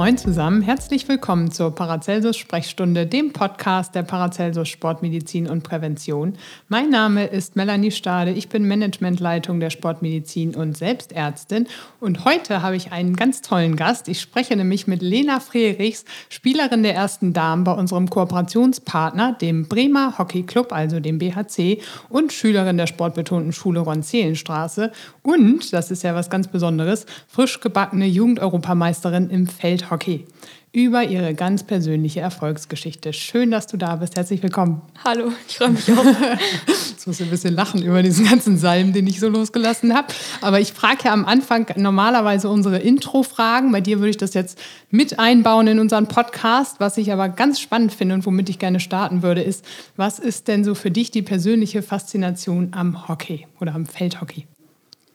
Moin zusammen, herzlich willkommen zur Paracelsus Sprechstunde, dem Podcast der Paracelsus Sportmedizin und Prävention. Mein Name ist Melanie Stade, ich bin Managementleitung der Sportmedizin und Selbstärztin und heute habe ich einen ganz tollen Gast. Ich spreche nämlich mit Lena Frerichs, Spielerin der ersten Damen bei unserem Kooperationspartner, dem Bremer Hockey Club, also dem BHC und Schülerin der sportbetonten Schule Ronzelenstraße und, das ist ja was ganz Besonderes, frisch gebackene Jugendeuropameisterin im Feld Hockey über ihre ganz persönliche Erfolgsgeschichte. Schön, dass du da bist. Herzlich willkommen. Hallo, ich freue mich auch. Jetzt muss ich ein bisschen lachen über diesen ganzen Salm, den ich so losgelassen habe. Aber ich frage ja am Anfang normalerweise unsere Intro-Fragen. Bei dir würde ich das jetzt mit einbauen in unseren Podcast. Was ich aber ganz spannend finde und womit ich gerne starten würde, ist, was ist denn so für dich die persönliche Faszination am Hockey oder am Feldhockey?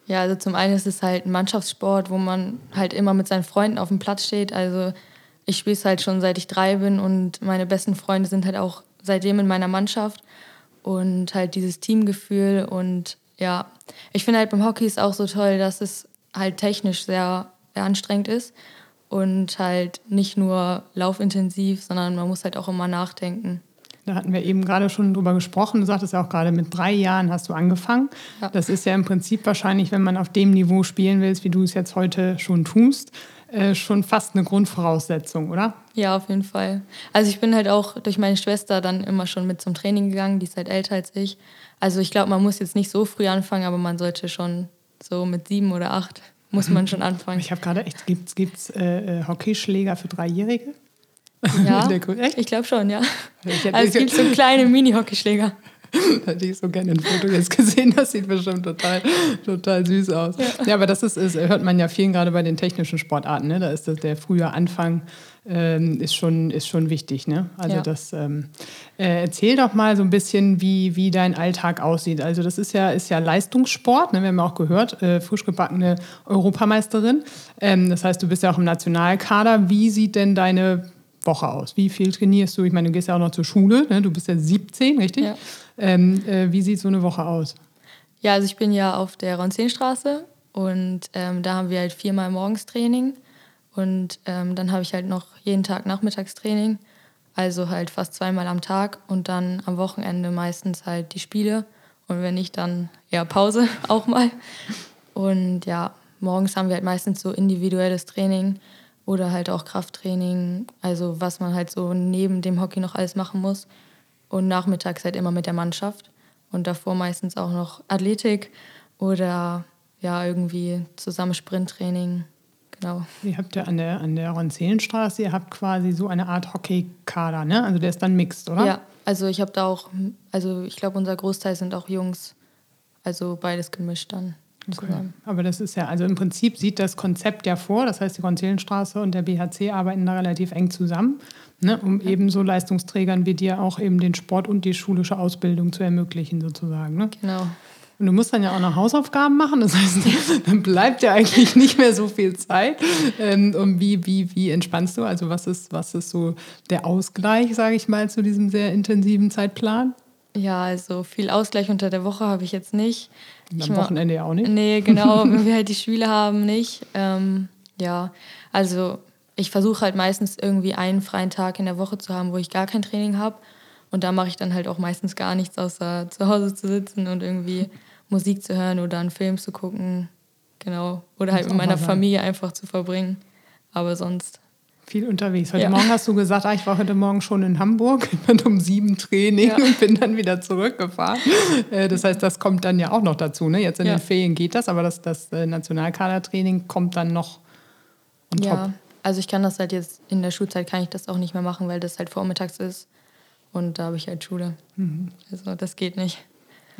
Ja, also zum einen ist es halt ein Mannschaftssport, wo man halt immer mit seinen Freunden auf dem Platz steht. Also ich spiele es halt schon seit ich drei bin und meine besten Freunde sind halt auch seitdem in meiner Mannschaft. Und halt dieses Teamgefühl und ja, ich finde halt beim Hockey ist auch so toll, dass es halt technisch sehr, sehr anstrengend ist und halt nicht nur laufintensiv, sondern man muss halt auch immer nachdenken. Da hatten wir eben gerade schon drüber gesprochen. Du sagtest ja auch gerade, mit drei Jahren hast du angefangen. Ja. Das ist ja im Prinzip wahrscheinlich, wenn man auf dem Niveau spielen willst, wie du es jetzt heute schon tust, äh, schon fast eine Grundvoraussetzung, oder? Ja, auf jeden Fall. Also ich bin halt auch durch meine Schwester dann immer schon mit zum Training gegangen. Die ist halt älter als ich. Also ich glaube, man muss jetzt nicht so früh anfangen, aber man sollte schon so mit sieben oder acht muss man schon anfangen. Ich habe gerade echt, gibt es äh, äh, Hockeyschläger für Dreijährige? Ja, ich glaube schon, ja. Also es gibt so kleine Mini-Hockeyschläger. Hätte ich so gerne ein Foto jetzt gesehen. Das sieht bestimmt total, total süß aus. Ja, ja aber das ist, ist, hört man ja vielen gerade bei den technischen Sportarten. Ne? Da ist das, der frühe Anfang ähm, ist, schon, ist schon wichtig. Ne? Also ja. das ähm, äh, erzähl doch mal so ein bisschen, wie, wie dein Alltag aussieht. Also das ist ja, ist ja Leistungssport. Ne? Wir haben ja auch gehört, äh, frisch gebackene Europameisterin. Ähm, das heißt, du bist ja auch im Nationalkader. Wie sieht denn deine Woche aus? Wie viel trainierst du? Ich meine, du gehst ja auch noch zur Schule, ne? du bist ja 17, richtig? Ja. Ähm, äh, wie sieht so eine Woche aus? Ja, also ich bin ja auf der Ronzenstraße und ähm, da haben wir halt viermal morgens Training und ähm, dann habe ich halt noch jeden Tag Nachmittagstraining, also halt fast zweimal am Tag und dann am Wochenende meistens halt die Spiele und wenn nicht, dann eher Pause auch mal. Und ja, morgens haben wir halt meistens so individuelles Training oder halt auch Krafttraining, also was man halt so neben dem Hockey noch alles machen muss. Und nachmittags halt immer mit der Mannschaft und davor meistens auch noch Athletik oder ja irgendwie zusammen Sprinttraining. Genau. Ihr habt ja an der, an der Ronzelenstraße, ihr habt quasi so eine Art Hockeykader, ne? Also der ist dann mixed, oder? Ja, also ich habe da auch, also ich glaube, unser Großteil sind auch Jungs, also beides gemischt dann. Okay. Aber das ist ja, also im Prinzip sieht das Konzept ja vor, das heißt, die Konzelenstraße und der BHC arbeiten da relativ eng zusammen, ne, um ja. eben so Leistungsträgern wie dir auch eben den Sport und die schulische Ausbildung zu ermöglichen, sozusagen. Ne? Genau. Und du musst dann ja auch noch Hausaufgaben machen, das heißt, dann bleibt ja eigentlich nicht mehr so viel Zeit. Ähm, und wie, wie, wie entspannst du? Also, was ist, was ist so der Ausgleich, sage ich mal, zu diesem sehr intensiven Zeitplan? Ja, also viel Ausgleich unter der Woche habe ich jetzt nicht. Und am Wochenende ja auch nicht? Nee, genau, wenn wir halt die Spiele haben, nicht. Ähm, ja, also ich versuche halt meistens irgendwie einen freien Tag in der Woche zu haben, wo ich gar kein Training habe. Und da mache ich dann halt auch meistens gar nichts, außer zu Hause zu sitzen und irgendwie Musik zu hören oder einen Film zu gucken. Genau. Oder halt mit meiner Familie einfach zu verbringen. Aber sonst viel unterwegs. Heute ja. Morgen hast du gesagt, ah, ich war heute Morgen schon in Hamburg, bin um sieben Training ja. und bin dann wieder zurückgefahren. Äh, das heißt, das kommt dann ja auch noch dazu. Ne? Jetzt in ja. den Ferien geht das, aber das, das äh, Nationalkadertraining kommt dann noch on top. Ja, also ich kann das halt jetzt in der Schulzeit kann ich das auch nicht mehr machen, weil das halt vormittags ist und da habe ich halt Schule. Mhm. Also das geht nicht.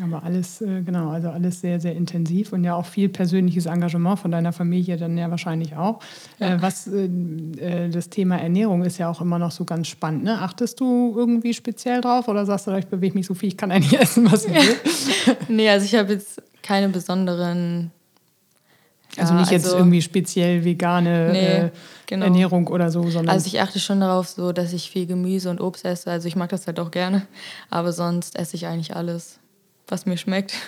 Aber alles, äh, genau, also alles sehr, sehr intensiv und ja auch viel persönliches Engagement von deiner Familie dann ja wahrscheinlich auch. Ja. Äh, was äh, das Thema Ernährung ist ja auch immer noch so ganz spannend. Ne? Achtest du irgendwie speziell drauf oder sagst du, ich bewege mich so viel, ich kann eigentlich essen, was ich will? nee, also ich habe jetzt keine besonderen also nicht jetzt also, irgendwie speziell vegane nee, äh, genau. Ernährung oder so, sondern. Also ich achte schon darauf, so dass ich viel Gemüse und Obst esse. Also ich mag das halt auch gerne. Aber sonst esse ich eigentlich alles was mir schmeckt.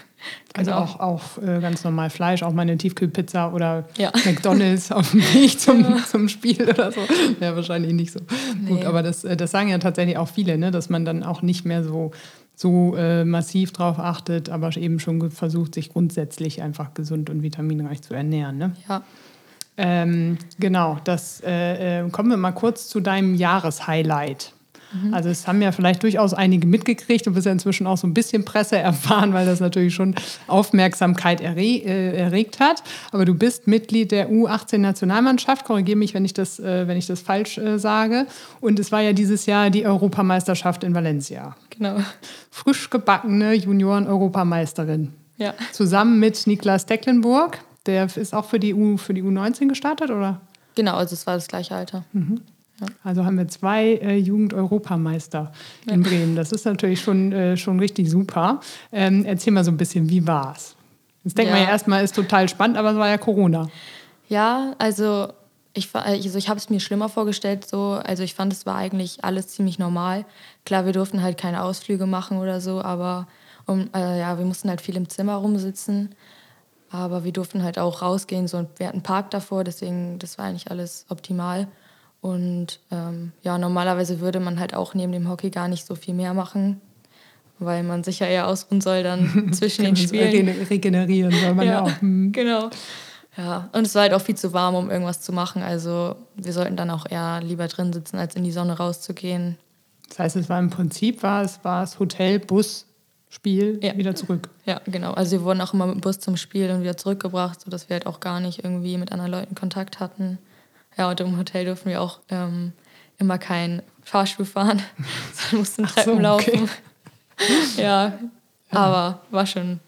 Also genau. auch, auch äh, ganz normal Fleisch, auch mal eine Tiefkühlpizza oder ja. McDonalds auf dem Weg zum, ja. zum Spiel oder so. Ja, wahrscheinlich nicht so nee. gut. Aber das, äh, das sagen ja tatsächlich auch viele, ne? dass man dann auch nicht mehr so, so äh, massiv drauf achtet, aber eben schon versucht, sich grundsätzlich einfach gesund und vitaminreich zu ernähren. Ne? Ja. Ähm, genau, das äh, äh kommen wir mal kurz zu deinem Jahreshighlight. Mhm. Also es haben ja vielleicht durchaus einige mitgekriegt und bist ja inzwischen auch so ein bisschen Presse erfahren, weil das natürlich schon Aufmerksamkeit erre äh, erregt hat. Aber du bist Mitglied der U18-Nationalmannschaft, korrigiere mich, wenn ich das, äh, wenn ich das falsch äh, sage. Und es war ja dieses Jahr die Europameisterschaft in Valencia. Genau. Frisch gebackene Junioren-Europameisterin. Ja. Zusammen mit Niklas Decklenburg. Der ist auch für die, U, für die U19 gestartet, oder? Genau, also es war das gleiche Alter. Mhm. Also haben wir zwei äh, Jugend-Europameister ja. in Bremen. Das ist natürlich schon, äh, schon richtig super. Ähm, erzähl mal so ein bisschen, wie war es? Jetzt denkt ja. man ja erstmal, ist total spannend, aber es war ja Corona. Ja, also ich, also ich habe es mir schlimmer vorgestellt. So. Also ich fand, es war eigentlich alles ziemlich normal. Klar, wir durften halt keine Ausflüge machen oder so, aber um, äh, ja, wir mussten halt viel im Zimmer rumsitzen. Aber wir durften halt auch rausgehen. So, wir hatten einen Park davor, deswegen das war eigentlich alles optimal. Und ähm, ja, normalerweise würde man halt auch neben dem Hockey gar nicht so viel mehr machen, weil man sich ja eher ausruhen soll dann zwischen den Spielen. Regenerieren soll man ja, ja auch. Hm. Genau. Ja, und es war halt auch viel zu warm, um irgendwas zu machen. Also wir sollten dann auch eher lieber drin sitzen, als in die Sonne rauszugehen. Das heißt, es war im Prinzip war es, war es Hotel, Bus, Spiel, ja. wieder zurück. Ja, genau. Also wir wurden auch immer mit dem Bus zum Spiel und wieder zurückgebracht, sodass wir halt auch gar nicht irgendwie mit anderen Leuten Kontakt hatten. Ja, und im Hotel durften wir auch ähm, immer kein Fahrstuhl fahren, sondern mussten Treppen so, okay. laufen. ja, aber war schon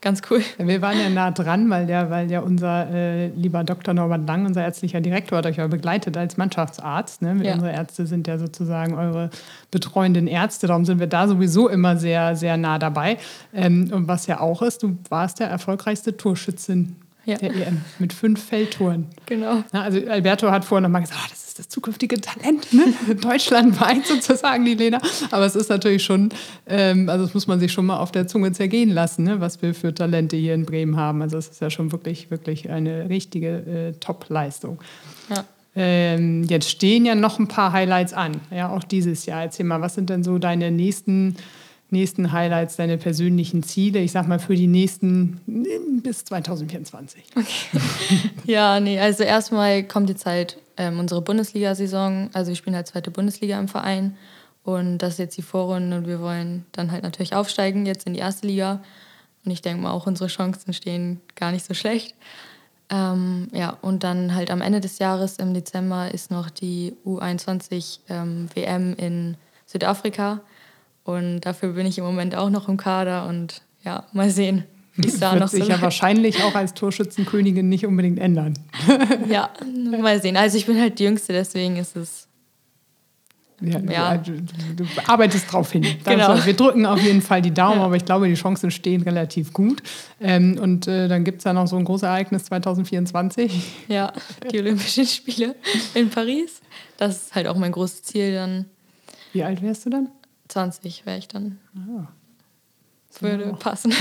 ganz cool. Wir waren ja nah dran, weil ja, weil ja unser äh, lieber Dr. Norbert Lang, unser ärztlicher Direktor, hat euch ja begleitet als Mannschaftsarzt. Ne? Ja. Unsere Ärzte sind ja sozusagen eure betreuenden Ärzte, darum sind wir da sowieso immer sehr, sehr nah dabei. Ähm, und was ja auch ist, du warst der erfolgreichste Torschützin ja. der EM mit fünf Feldtouren. Genau. also Alberto hat vorhin nochmal gesagt, oh, das ist das zukünftige Talent, ne? deutschlandweit sozusagen, die Lena. Aber es ist natürlich schon, ähm, also das muss man sich schon mal auf der Zunge zergehen lassen, ne? was wir für Talente hier in Bremen haben. Also es ist ja schon wirklich, wirklich eine richtige äh, Top-Leistung. Ja. Ähm, jetzt stehen ja noch ein paar Highlights an, ja, auch dieses Jahr. Erzähl mal, was sind denn so deine nächsten nächsten Highlights, deine persönlichen Ziele, ich sag mal für die nächsten bis 2024? Okay. ja, nee, also erstmal kommt jetzt halt ähm, unsere Bundesliga-Saison. Also wir spielen halt zweite Bundesliga im Verein und das ist jetzt die Vorrunde und wir wollen dann halt natürlich aufsteigen jetzt in die erste Liga. Und ich denke mal, auch unsere Chancen stehen gar nicht so schlecht. Ähm, ja, und dann halt am Ende des Jahres im Dezember ist noch die U21 ähm, WM in Südafrika. Und dafür bin ich im Moment auch noch im Kader und ja, mal sehen, wie es da wird noch so sich ja wahrscheinlich auch als Torschützenkönigin nicht unbedingt ändern. ja, mal sehen. Also ich bin halt die Jüngste, deswegen ist es. Ja, ja. Du, du, du, arbeitest drauf hin. Genau. Wir drücken auf jeden Fall die Daumen, ja. aber ich glaube, die Chancen stehen relativ gut. Ähm, und äh, dann gibt es ja noch so ein großes Ereignis 2024. Ja, die Olympischen Spiele in Paris. Das ist halt auch mein großes Ziel dann. Wie alt wärst du dann? 20 wäre ich dann. Ja. Würde passen.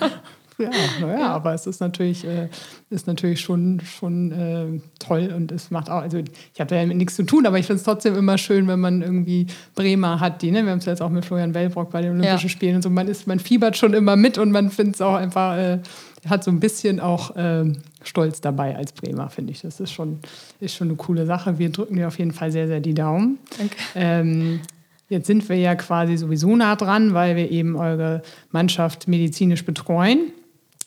ja, naja, ja. aber es ist natürlich, äh, ist natürlich schon, schon äh, toll und es macht auch, also ich habe da ja nichts zu tun, aber ich finde es trotzdem immer schön, wenn man irgendwie Bremer hat, die, ne? wir haben es jetzt auch mit Florian Wellbrock bei den Olympischen ja. Spielen und so, man ist, man fiebert schon immer mit und man findet es auch einfach, äh, hat so ein bisschen auch äh, Stolz dabei als Bremer, finde ich. Das ist schon, ist schon eine coole Sache. Wir drücken dir auf jeden Fall sehr, sehr die Daumen. Danke. Ähm, Jetzt sind wir ja quasi sowieso nah dran, weil wir eben eure Mannschaft medizinisch betreuen.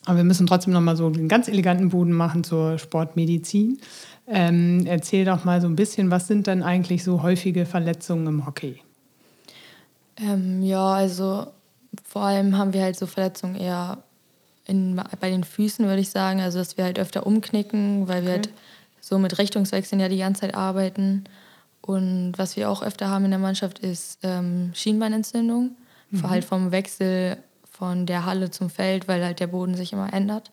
Aber wir müssen trotzdem noch mal so einen ganz eleganten Boden machen zur Sportmedizin. Ähm, erzähl doch mal so ein bisschen, was sind denn eigentlich so häufige Verletzungen im Hockey? Ähm, ja, also vor allem haben wir halt so Verletzungen eher in, bei den Füßen, würde ich sagen. Also, dass wir halt öfter umknicken, weil wir halt so mit Richtungswechseln ja die ganze Zeit arbeiten. Und was wir auch öfter haben in der Mannschaft ist ähm, Schienbeinentzündung. Mhm. Halt vom Wechsel von der Halle zum Feld, weil halt der Boden sich immer ändert.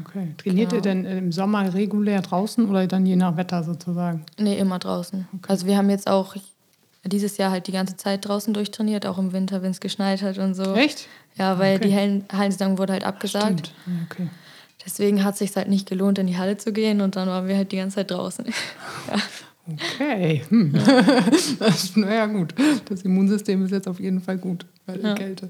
Okay. Trainiert genau. ihr denn im Sommer regulär draußen oder dann je nach Wetter sozusagen? Nee, immer draußen. Okay. Also wir haben jetzt auch dieses Jahr halt die ganze Zeit draußen durchtrainiert, auch im Winter, wenn es geschneit hat und so. Echt? Ja, weil okay. die Hallensaison wurde halt abgesagt. Stimmt. Okay. Deswegen hat es sich halt nicht gelohnt, in die Halle zu gehen und dann waren wir halt die ganze Zeit draußen. ja. Okay, hm. naja gut, das Immunsystem ist jetzt auf jeden Fall gut bei der ja. Kälte.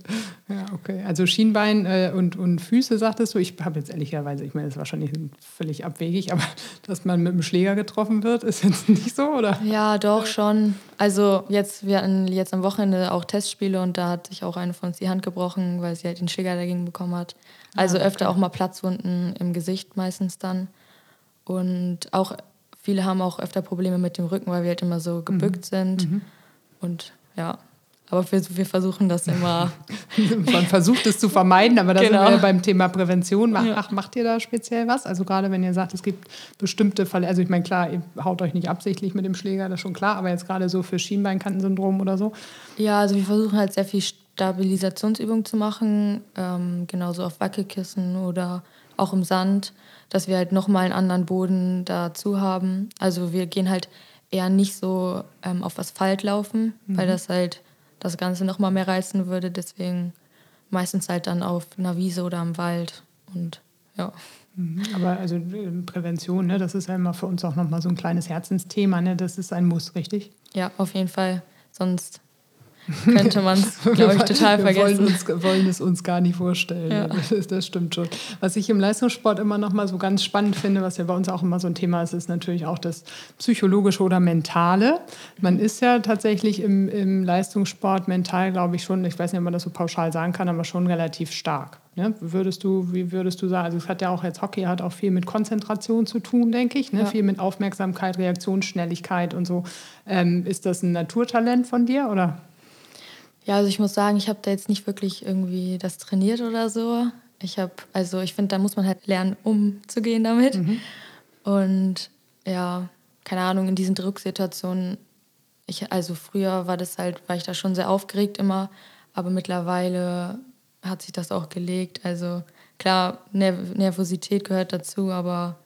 Ja, okay. Also Schienbein äh, und, und Füße, sagtest du. Ich habe jetzt ehrlicherweise, ich meine, das ist wahrscheinlich völlig abwegig, aber dass man mit dem Schläger getroffen wird, ist jetzt nicht so, oder? Ja, doch schon. Also jetzt, wir hatten jetzt am Wochenende auch Testspiele und da hat sich auch eine von uns die Hand gebrochen, weil sie halt den Schläger dagegen bekommen hat. Also ah, okay. öfter auch mal Platzwunden im Gesicht meistens dann. Und auch viele haben auch öfter Probleme mit dem Rücken, weil wir halt immer so gebückt mhm. sind. Mhm. Und ja, aber wir, wir versuchen das immer. Man versucht es zu vermeiden, aber da genau. sind wir beim Thema Prävention. Macht, ja. macht ihr da speziell was? Also gerade wenn ihr sagt, es gibt bestimmte Fälle, also ich meine, klar, ihr haut euch nicht absichtlich mit dem Schläger, das ist schon klar, aber jetzt gerade so für Schienbeinkantensyndrom oder so? Ja, also wir versuchen halt sehr viel Stabilisationsübungen zu machen, ähm, genauso auf Wackelkissen oder auch im Sand, dass wir halt nochmal einen anderen Boden dazu haben. Also wir gehen halt eher nicht so ähm, auf Asphalt laufen, mhm. weil das halt das Ganze noch mal mehr reizen würde. Deswegen meistens halt dann auf einer Wiese oder im Wald. Und ja. Mhm. Aber also äh, Prävention, ne, das ist ja immer für uns auch noch mal so ein kleines Herzensthema. Ne? Das ist ein Muss, richtig? Ja, auf jeden Fall. Sonst könnte man es, glaube ich, total wir vergessen. Wollen, uns, wollen es uns gar nicht vorstellen. Ja. Das, das, stimmt schon. Was ich im Leistungssport immer noch mal so ganz spannend finde, was ja bei uns auch immer so ein Thema ist, ist natürlich auch das psychologische oder mentale. Man ist ja tatsächlich im, im Leistungssport mental, glaube ich, schon, ich weiß nicht, ob man das so pauschal sagen kann, aber schon relativ stark. Ne? Würdest du, wie würdest du sagen, also es hat ja auch jetzt Hockey hat auch viel mit Konzentration zu tun, denke ich, ne? Ja. viel mit Aufmerksamkeit, Reaktionsschnelligkeit und so. Ähm, ist das ein Naturtalent von dir oder? Ja, also ich muss sagen, ich habe da jetzt nicht wirklich irgendwie das trainiert oder so. Ich habe, also ich finde, da muss man halt lernen, umzugehen damit. Mhm. Und ja, keine Ahnung, in diesen Drucksituationen, ich, also früher war das halt, war ich da schon sehr aufgeregt immer, aber mittlerweile hat sich das auch gelegt. Also klar, Nerv Nervosität gehört dazu, aber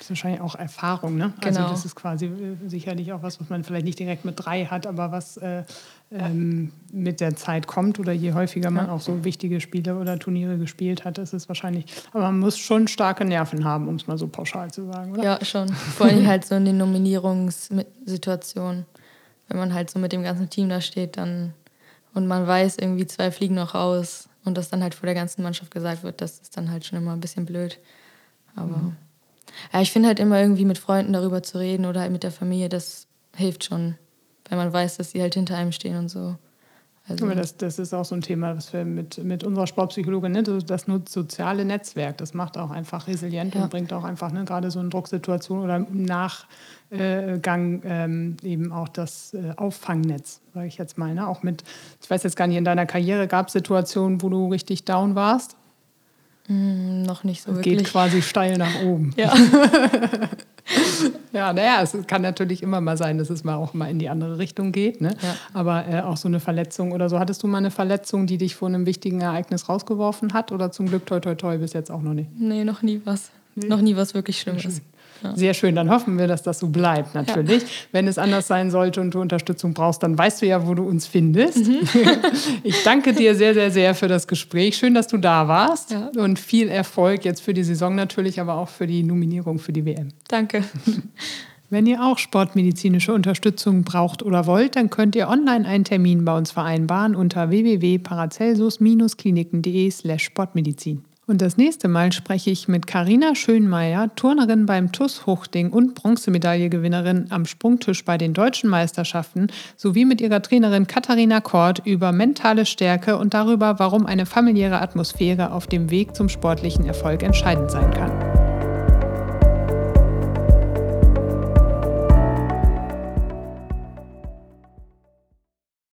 das ist wahrscheinlich auch Erfahrung, ne? Also genau. Also das ist quasi äh, sicherlich auch was, was man vielleicht nicht direkt mit drei hat, aber was äh, ähm, mit der Zeit kommt oder je häufiger man ja. auch so wichtige Spiele oder Turniere gespielt hat, ist es wahrscheinlich. Aber man muss schon starke Nerven haben, um es mal so pauschal zu sagen, oder? Ja, schon. Vor allem halt so in den Nominierungssituationen. Wenn man halt so mit dem ganzen Team da steht, dann und man weiß, irgendwie zwei fliegen noch raus und das dann halt vor der ganzen Mannschaft gesagt wird, das ist dann halt schon immer ein bisschen blöd. Aber. Mhm. Ja, ich finde halt immer irgendwie mit Freunden darüber zu reden oder halt mit der Familie, das hilft schon, weil man weiß, dass sie halt hinter einem stehen und so. Also Aber das, das ist auch so ein Thema, was wir mit, mit unserer Sportpsychologin, ne, das soziale Netzwerk, das macht auch einfach resilient ja. und bringt auch einfach ne, gerade so in Drucksituationen oder im Nachgang ähm, eben auch das äh, Auffangnetz, sage ich jetzt mal. Ne? Auch mit, ich weiß jetzt gar nicht, in deiner Karriere gab es Situationen, wo du richtig down warst? Mm, noch nicht so es wirklich. Geht quasi steil nach oben. Ja. ja, naja, es kann natürlich immer mal sein, dass es mal auch mal in die andere Richtung geht. Ne? Ja. Aber äh, auch so eine Verletzung oder so. Hattest du mal eine Verletzung, die dich vor einem wichtigen Ereignis rausgeworfen hat? Oder zum Glück toi toi toi bis jetzt auch noch nicht? Nee, noch nie was. Nee. Noch nie was wirklich Schlimmes. Sehr schön, dann hoffen wir, dass das so bleibt natürlich. Ja. Wenn es anders sein sollte und du Unterstützung brauchst, dann weißt du ja, wo du uns findest. Mhm. Ich danke dir sehr, sehr, sehr für das Gespräch. Schön, dass du da warst ja. und viel Erfolg jetzt für die Saison natürlich, aber auch für die Nominierung für die WM. Danke. Wenn ihr auch sportmedizinische Unterstützung braucht oder wollt, dann könnt ihr online einen Termin bei uns vereinbaren unter www.paracelsus-kliniken.de/sportmedizin. Und das nächste Mal spreche ich mit Karina Schönmeier, Turnerin beim TUS Huchting und Bronzemedaillegewinnerin am Sprungtisch bei den deutschen Meisterschaften, sowie mit ihrer Trainerin Katharina Kort über mentale Stärke und darüber, warum eine familiäre Atmosphäre auf dem Weg zum sportlichen Erfolg entscheidend sein kann.